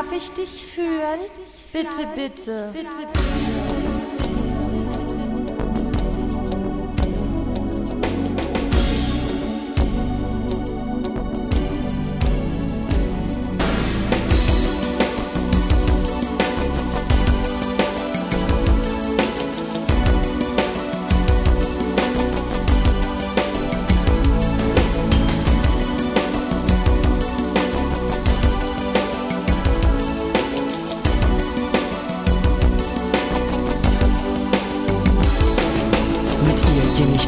Darf ich dich führen? Bitte, bitte. bitte, bitte.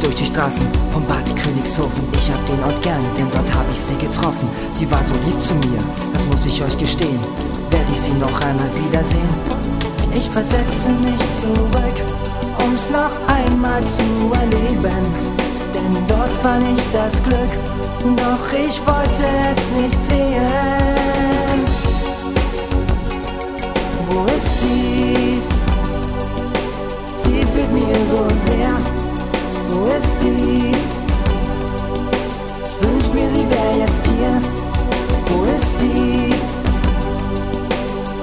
Durch die Straßen vom Bad Königshofen. Ich hab den Ort gern, denn dort hab ich sie getroffen. Sie war so lieb zu mir, das muss ich euch gestehen. Werd ich sie noch einmal wiedersehen? Ich versetze mich zurück, um's noch einmal zu erleben. Denn dort fand ich das Glück, doch ich wollte es nicht sehen. Ist sie? Ich wünsch mir, sie wäre jetzt hier. Wo ist sie?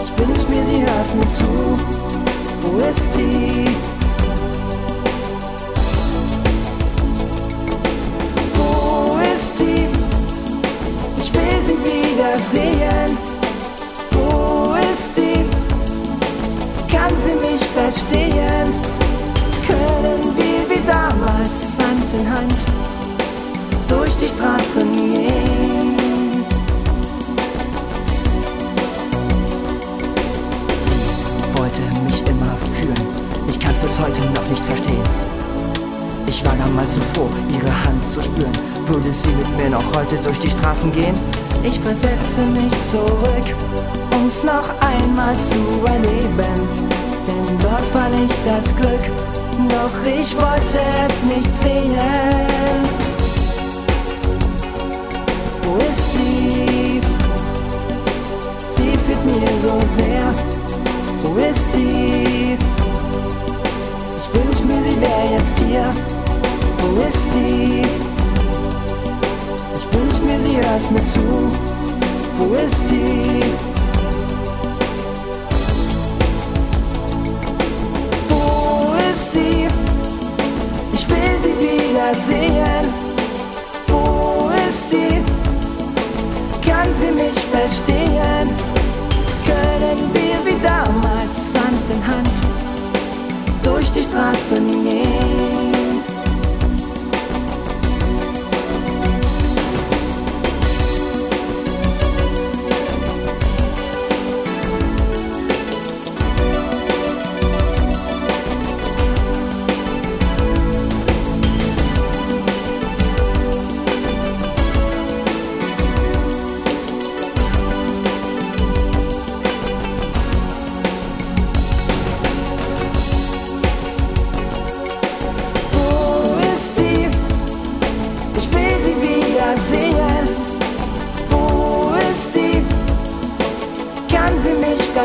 Ich wünsch mir, sie hört mir zu. Wo ist sie? Wo ist sie? Ich will sie wiedersehen. Wo ist sie? Kann sie mich verstehen? Damals Hand in Hand durch die Straßen gehen. Sie wollte mich immer führen, ich kann's bis heute noch nicht verstehen. Ich war damals so froh, ihre Hand zu spüren. Würde sie mit mir noch heute durch die Straßen gehen? Ich versetze mich zurück, um's noch einmal zu erleben. Denn dort fand ich das Glück, doch ich wollte es nicht sehen. Wo ist sie? Sie fühlt mir so sehr. Wo ist sie? Ich wünsch mir, sie wäre jetzt hier. Wo ist sie? Ich wünsch mir, sie hört mir zu. Wo ist sie?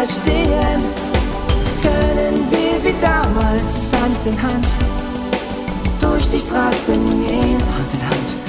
Verstehen, können wir wie damals Hand in Hand durch die Straßen gehen. Hand in Hand,